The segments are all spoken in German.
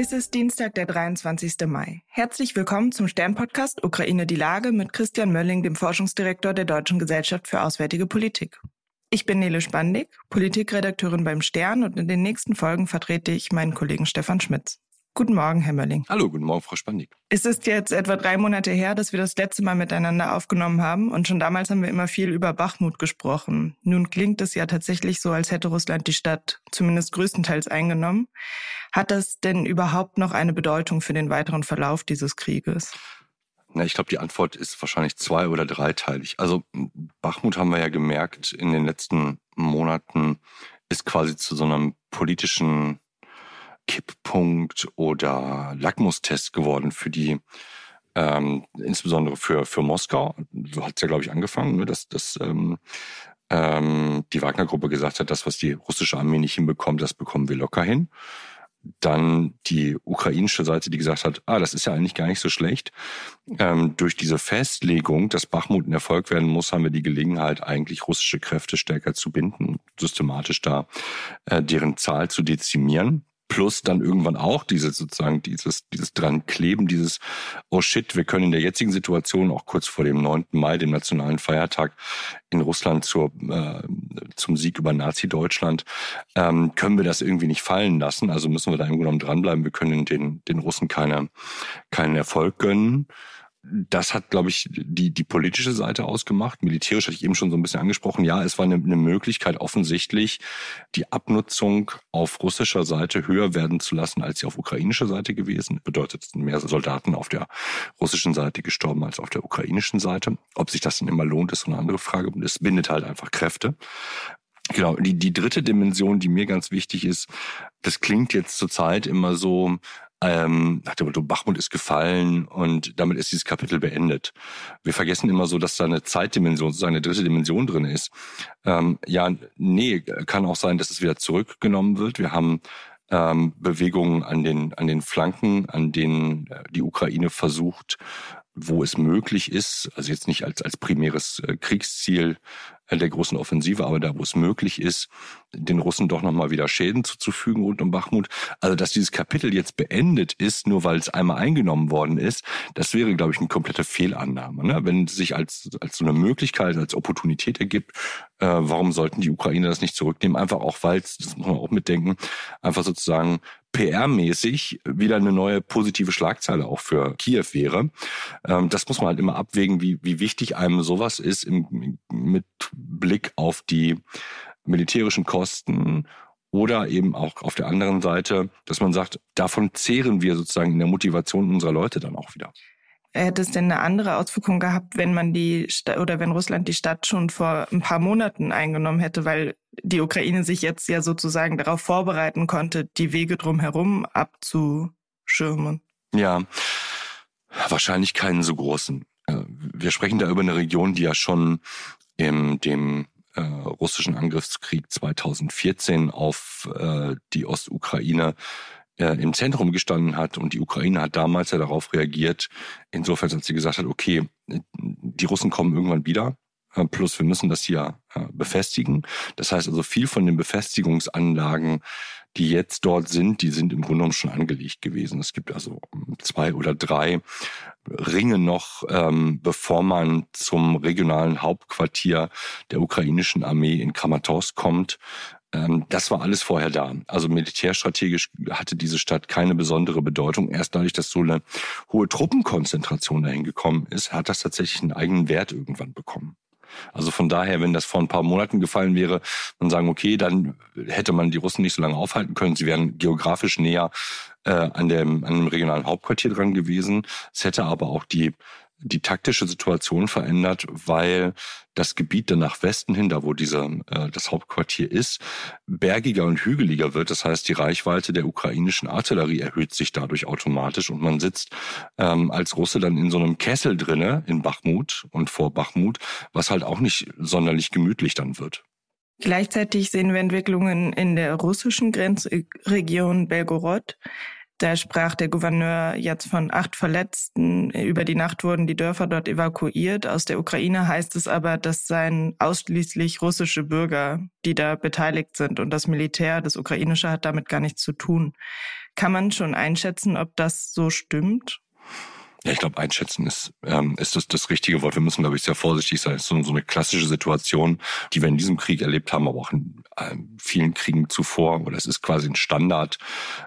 Es ist Dienstag, der 23. Mai. Herzlich willkommen zum Stern-Podcast Ukraine die Lage mit Christian Mölling, dem Forschungsdirektor der Deutschen Gesellschaft für Auswärtige Politik. Ich bin Nele Spandig, Politikredakteurin beim Stern und in den nächsten Folgen vertrete ich meinen Kollegen Stefan Schmitz. Guten Morgen, Herr Mölling. Hallo, guten Morgen, Frau Spandig. Es ist jetzt etwa drei Monate her, dass wir das letzte Mal miteinander aufgenommen haben und schon damals haben wir immer viel über Bachmut gesprochen. Nun klingt es ja tatsächlich so, als hätte Russland die Stadt zumindest größtenteils eingenommen. Hat das denn überhaupt noch eine Bedeutung für den weiteren Verlauf dieses Krieges? Na, ich glaube, die Antwort ist wahrscheinlich zwei- oder dreiteilig. Also Bachmut haben wir ja gemerkt, in den letzten Monaten ist quasi zu so einem politischen Kipppunkt oder Lackmustest geworden für die, ähm, insbesondere für, für Moskau. So hat es ja, glaube ich, angefangen, ne, dass, dass ähm, ähm, die Wagner-Gruppe gesagt hat, das, was die russische Armee nicht hinbekommt, das bekommen wir locker hin. Dann die ukrainische Seite, die gesagt hat, ah, das ist ja eigentlich gar nicht so schlecht. Ähm, durch diese Festlegung, dass Bachmut ein Erfolg werden muss, haben wir die Gelegenheit, eigentlich russische Kräfte stärker zu binden, systematisch da äh, deren Zahl zu dezimieren plus dann irgendwann auch dieses sozusagen dieses dieses dran kleben dieses oh shit wir können in der jetzigen Situation auch kurz vor dem 9. Mai dem nationalen Feiertag in Russland zur äh, zum Sieg über Nazi Deutschland ähm, können wir das irgendwie nicht fallen lassen also müssen wir da im Grunde genommen dranbleiben wir können den den Russen keine keinen Erfolg gönnen das hat, glaube ich, die, die politische Seite ausgemacht. Militärisch hatte ich eben schon so ein bisschen angesprochen. Ja, es war eine, eine Möglichkeit, offensichtlich die Abnutzung auf russischer Seite höher werden zu lassen, als sie auf ukrainischer Seite gewesen. Bedeutet, mehr Soldaten auf der russischen Seite gestorben als auf der ukrainischen Seite. Ob sich das dann immer lohnt, ist so eine andere Frage. Es bindet halt einfach Kräfte. Genau, die, die dritte Dimension, die mir ganz wichtig ist, das klingt jetzt zurzeit immer so, ähm, nach dem Motto, Bachmut ist gefallen und damit ist dieses Kapitel beendet. Wir vergessen immer so, dass da eine Zeitdimension, sozusagen eine dritte Dimension drin ist. Ähm, ja, nee, kann auch sein, dass es wieder zurückgenommen wird. Wir haben ähm, Bewegungen an den, an den Flanken, an denen äh, die Ukraine versucht, wo es möglich ist, also jetzt nicht als, als primäres äh, Kriegsziel der großen Offensive, aber da, wo es möglich ist, den Russen doch nochmal wieder Schäden zuzufügen rund um Bachmut. Also, dass dieses Kapitel jetzt beendet ist, nur weil es einmal eingenommen worden ist, das wäre, glaube ich, eine komplette Fehlannahme. Ne? Wenn es sich als, als so eine Möglichkeit, als Opportunität ergibt, äh, warum sollten die Ukrainer das nicht zurücknehmen? Einfach auch, weil das muss man auch mitdenken, einfach sozusagen PR-mäßig wieder eine neue positive Schlagzeile auch für Kiew wäre. Ähm, das muss man halt immer abwägen, wie, wie wichtig einem sowas ist im, mit Blick auf die militärischen Kosten oder eben auch auf der anderen Seite, dass man sagt, davon zehren wir sozusagen in der Motivation unserer Leute dann auch wieder. Hätte es denn eine andere Auswirkung gehabt, wenn man die Stadt oder wenn Russland die Stadt schon vor ein paar Monaten eingenommen hätte, weil die Ukraine sich jetzt ja sozusagen darauf vorbereiten konnte, die Wege drumherum abzuschirmen? Ja, wahrscheinlich keinen so großen. Äh, wir sprechen da über eine Region, die ja schon in dem äh, russischen Angriffskrieg 2014 auf äh, die Ostukraine im Zentrum gestanden hat und die Ukraine hat damals ja darauf reagiert, insofern, als sie gesagt hat, okay, die Russen kommen irgendwann wieder, äh, plus wir müssen das hier äh, befestigen. Das heißt also viel von den Befestigungsanlagen die jetzt dort sind, die sind im Grunde genommen schon angelegt gewesen. Es gibt also zwei oder drei Ringe noch, ähm, bevor man zum regionalen Hauptquartier der ukrainischen Armee in Kramatorsk kommt. Ähm, das war alles vorher da. Also militärstrategisch hatte diese Stadt keine besondere Bedeutung. Erst dadurch, dass so eine hohe Truppenkonzentration dahin gekommen ist, hat das tatsächlich einen eigenen Wert irgendwann bekommen. Also von daher, wenn das vor ein paar Monaten gefallen wäre, dann sagen, okay, dann hätte man die Russen nicht so lange aufhalten können. Sie wären geografisch näher äh, an, dem, an dem regionalen Hauptquartier dran gewesen. Es hätte aber auch die die taktische Situation verändert, weil das Gebiet dann nach Westen hin, da wo dieser, äh, das Hauptquartier ist, bergiger und hügeliger wird. Das heißt, die Reichweite der ukrainischen Artillerie erhöht sich dadurch automatisch und man sitzt ähm, als Russe dann in so einem Kessel drinne in Bachmut und vor Bachmut, was halt auch nicht sonderlich gemütlich dann wird. Gleichzeitig sehen wir Entwicklungen in der russischen Grenzregion Belgorod Da sprach der Gouverneur jetzt von acht Verletzten. Über die Nacht wurden die Dörfer dort evakuiert. Aus der Ukraine heißt es aber, das seien ausschließlich russische Bürger, die da beteiligt sind. Und das Militär, das ukrainische, hat damit gar nichts zu tun. Kann man schon einschätzen, ob das so stimmt? Ja, ich glaube, einschätzen ist, ähm, ist das, das richtige Wort. Wir müssen, glaube ich, sehr vorsichtig sein. Es ist so, so eine klassische Situation, die wir in diesem Krieg erlebt haben, aber auch in äh, vielen Kriegen zuvor. Oder es ist quasi ein Standard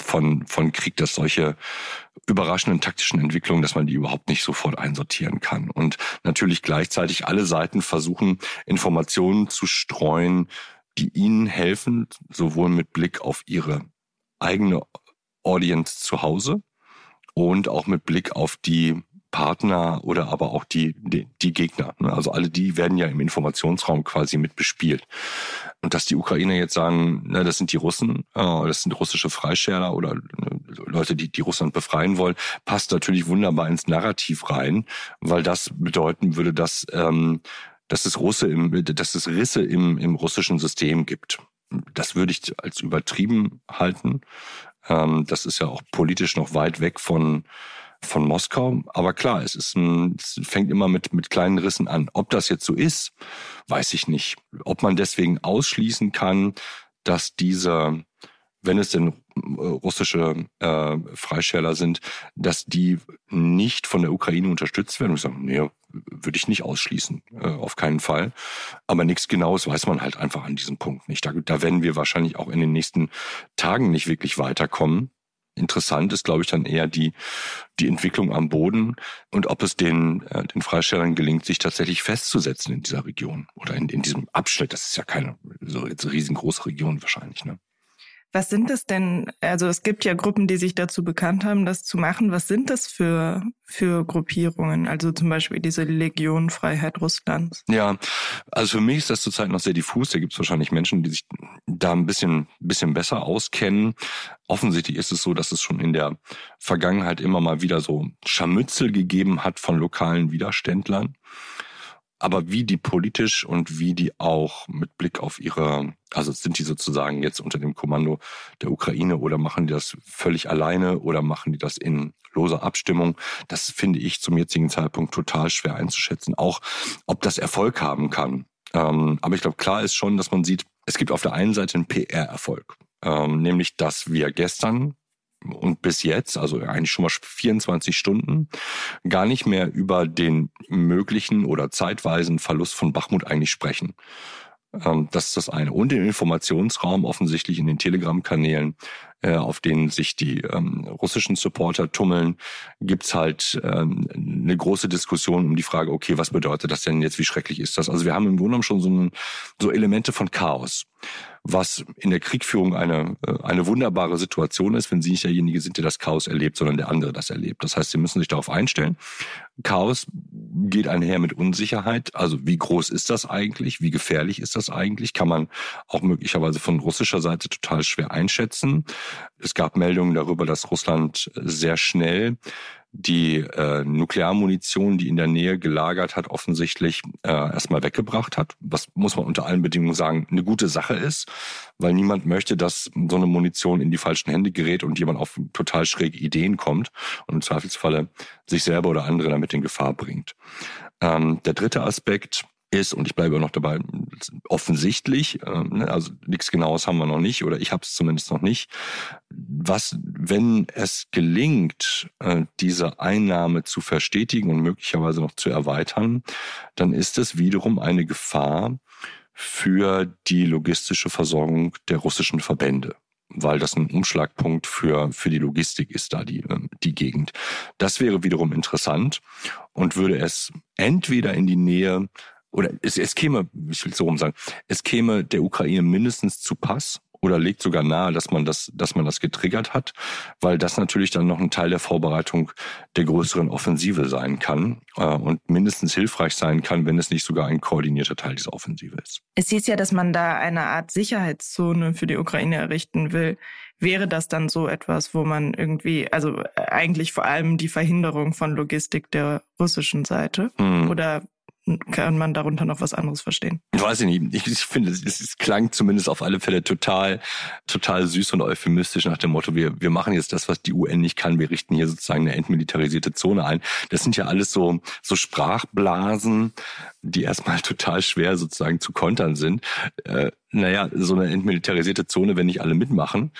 von, von Krieg, dass solche überraschenden taktischen Entwicklungen, dass man die überhaupt nicht sofort einsortieren kann. Und natürlich gleichzeitig alle Seiten versuchen, Informationen zu streuen, die ihnen helfen, sowohl mit Blick auf ihre eigene Audience zu Hause, und auch mit Blick auf die Partner oder aber auch die, die, die Gegner. Ne? Also alle die werden ja im Informationsraum quasi mit bespielt. Und dass die Ukrainer jetzt sagen, ne, das sind die Russen, äh, das sind russische Freischärler oder ne, Leute, die, die Russland befreien wollen, passt natürlich wunderbar ins Narrativ rein, weil das bedeuten würde, dass, ähm, dass es Russe im, dass es Risse im, im russischen System gibt. Das würde ich als übertrieben halten. Ähm, das ist ja auch politisch noch weit weg von, von Moskau. Aber klar, es ist ein, es fängt immer mit, mit kleinen Rissen an. Ob das jetzt so ist, weiß ich nicht. Ob man deswegen ausschließen kann, dass diese, wenn es denn russische äh, Freischärler sind, dass die nicht von der Ukraine unterstützt werden. Und ich sage, nee, würde ich nicht ausschließen, äh, auf keinen Fall. Aber nichts Genaues weiß man halt einfach an diesem Punkt nicht. Da, da werden wir wahrscheinlich auch in den nächsten Tagen nicht wirklich weiterkommen. Interessant ist, glaube ich, dann eher die, die Entwicklung am Boden und ob es den, äh, den Freistellern gelingt, sich tatsächlich festzusetzen in dieser Region oder in, in diesem Abschnitt. Das ist ja keine so jetzt riesengroße Region wahrscheinlich. Ne? Was sind es denn? Also es gibt ja Gruppen, die sich dazu bekannt haben, das zu machen. Was sind das für, für Gruppierungen? Also zum Beispiel diese Legion Freiheit Russlands. Ja, also für mich ist das zurzeit noch sehr diffus. Da gibt es wahrscheinlich Menschen, die sich da ein bisschen, bisschen besser auskennen. Offensichtlich ist es so, dass es schon in der Vergangenheit immer mal wieder so Scharmützel gegeben hat von lokalen Widerständlern. Aber wie die politisch und wie die auch mit Blick auf ihre, also sind die sozusagen jetzt unter dem Kommando der Ukraine oder machen die das völlig alleine oder machen die das in loser Abstimmung? Das finde ich zum jetzigen Zeitpunkt total schwer einzuschätzen. Auch ob das Erfolg haben kann. Ähm, aber ich glaube, klar ist schon, dass man sieht, es gibt auf der einen Seite einen PR-Erfolg. Ähm, nämlich, dass wir gestern und bis jetzt, also eigentlich schon mal 24 Stunden, gar nicht mehr über den möglichen oder zeitweisen Verlust von Bachmut eigentlich sprechen. Ähm, das ist das eine. Und im Informationsraum offensichtlich in den Telegram-Kanälen, äh, auf denen sich die ähm, russischen Supporter tummeln, gibt's halt ähm, eine große Diskussion um die Frage, okay, was bedeutet das denn jetzt, wie schrecklich ist das? Also wir haben im Grunde genommen schon so, ein, so Elemente von Chaos was in der Kriegführung eine, äh, eine wunderbare Situation ist, wenn Sie nicht derjenige sind, der das Chaos erlebt, sondern der andere das erlebt. Das heißt, Sie müssen sich darauf einstellen. Chaos geht einher mit Unsicherheit. Also wie groß ist das eigentlich? Wie gefährlich ist das eigentlich? Kann man auch möglicherweise von russischer Seite total schwer einschätzen. Es gab Meldungen darüber, dass Russland sehr schnell die äh, Nuklearmunition, die in der Nähe gelagert hat, offensichtlich äh, erstmal weggebracht hat. Was muss man unter allen Bedingungen sagen, eine gute Sache ist, weil niemand möchte, dass so eine Munition in die falschen Hände gerät und jemand auf total schräge Ideen kommt und im Zweifelsfalle sich selber oder andere damit in Gefahr bringt. Ähm, der dritte Aspekt ist, und ich bleibe noch dabei, offensichtlich, äh, ne, also nichts Genaues haben wir noch nicht, oder ich habe es zumindest noch nicht, was, wenn es gelingt, äh, diese Einnahme zu verstetigen und möglicherweise noch zu erweitern, dann ist es wiederum eine Gefahr für die logistische Versorgung der russischen Verbände weil das ein Umschlagpunkt für, für die Logistik ist, da die, ähm, die Gegend. Das wäre wiederum interessant und würde es entweder in die Nähe oder es, es käme, ich will es so rum sagen, es käme der Ukraine mindestens zu Pass oder legt sogar nahe, dass man das, dass man das getriggert hat, weil das natürlich dann noch ein Teil der Vorbereitung der größeren Offensive sein kann äh, und mindestens hilfreich sein kann, wenn es nicht sogar ein koordinierter Teil dieser Offensive ist. Es hieß ja, dass man da eine Art Sicherheitszone für die Ukraine errichten will. Wäre das dann so etwas, wo man irgendwie, also äh, eigentlich vor allem die Verhinderung von Logistik der russischen Seite? Hm. Oder kann man darunter noch was anderes verstehen? Ich weiß nicht. Ich, ich finde, es, es klang zumindest auf alle Fälle total, total süß und euphemistisch nach dem Motto, wir, wir machen jetzt das, was die UN nicht kann. Wir richten hier sozusagen eine entmilitarisierte Zone ein. Das sind ja alles so, so Sprachblasen, die erstmal total schwer sozusagen zu kontern sind. Äh, naja, so eine entmilitarisierte Zone, wenn nicht alle mitmachen,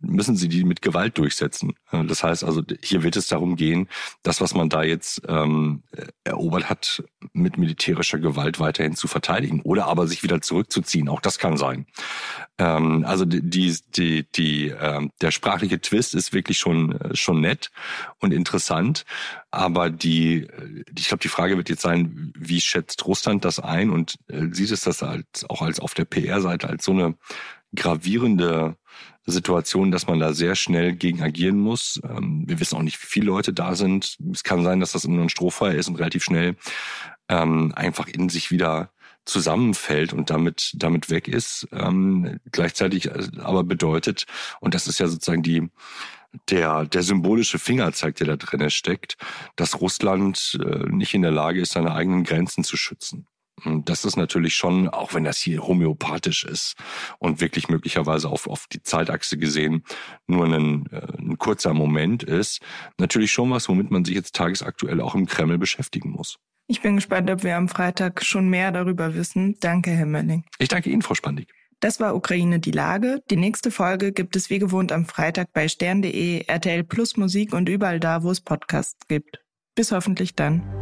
müssen sie die mit Gewalt durchsetzen. Das heißt also, hier wird es darum gehen, das, was man da jetzt ähm, erobert hat, mit militärischer Gewalt weiterhin zu verteidigen oder aber sich wieder zurückzuziehen. Auch das kann sein. Ähm, also die, die, die, äh, der sprachliche Twist ist wirklich schon, äh, schon nett und interessant. Aber die, ich glaube, die Frage wird jetzt sein, wie schätzt Russland das ein und äh, sieht es das als, auch als auf der PR-Seite als so eine gravierende Situation, dass man da sehr schnell gegen agieren muss. Ähm, wir wissen auch nicht, wie viele Leute da sind. Es kann sein, dass das nur ein Strohfeuer ist und relativ schnell ähm, einfach in sich wieder zusammenfällt und damit damit weg ist. Ähm, gleichzeitig äh, aber bedeutet, und das ist ja sozusagen die der, der symbolische Fingerzeig, der da drin steckt, dass Russland äh, nicht in der Lage ist, seine eigenen Grenzen zu schützen. Und das ist natürlich schon, auch wenn das hier homöopathisch ist und wirklich möglicherweise auf, auf die Zeitachse gesehen nur ein, äh, ein kurzer Moment ist, natürlich schon was, womit man sich jetzt tagesaktuell auch im Kreml beschäftigen muss. Ich bin gespannt, ob wir am Freitag schon mehr darüber wissen. Danke, Herr Mölling. Ich danke Ihnen, Frau Spandig. Das war Ukraine die Lage. Die nächste Folge gibt es wie gewohnt am Freitag bei stern.de, RTL Plus Musik und überall da, wo es Podcasts gibt. Bis hoffentlich dann.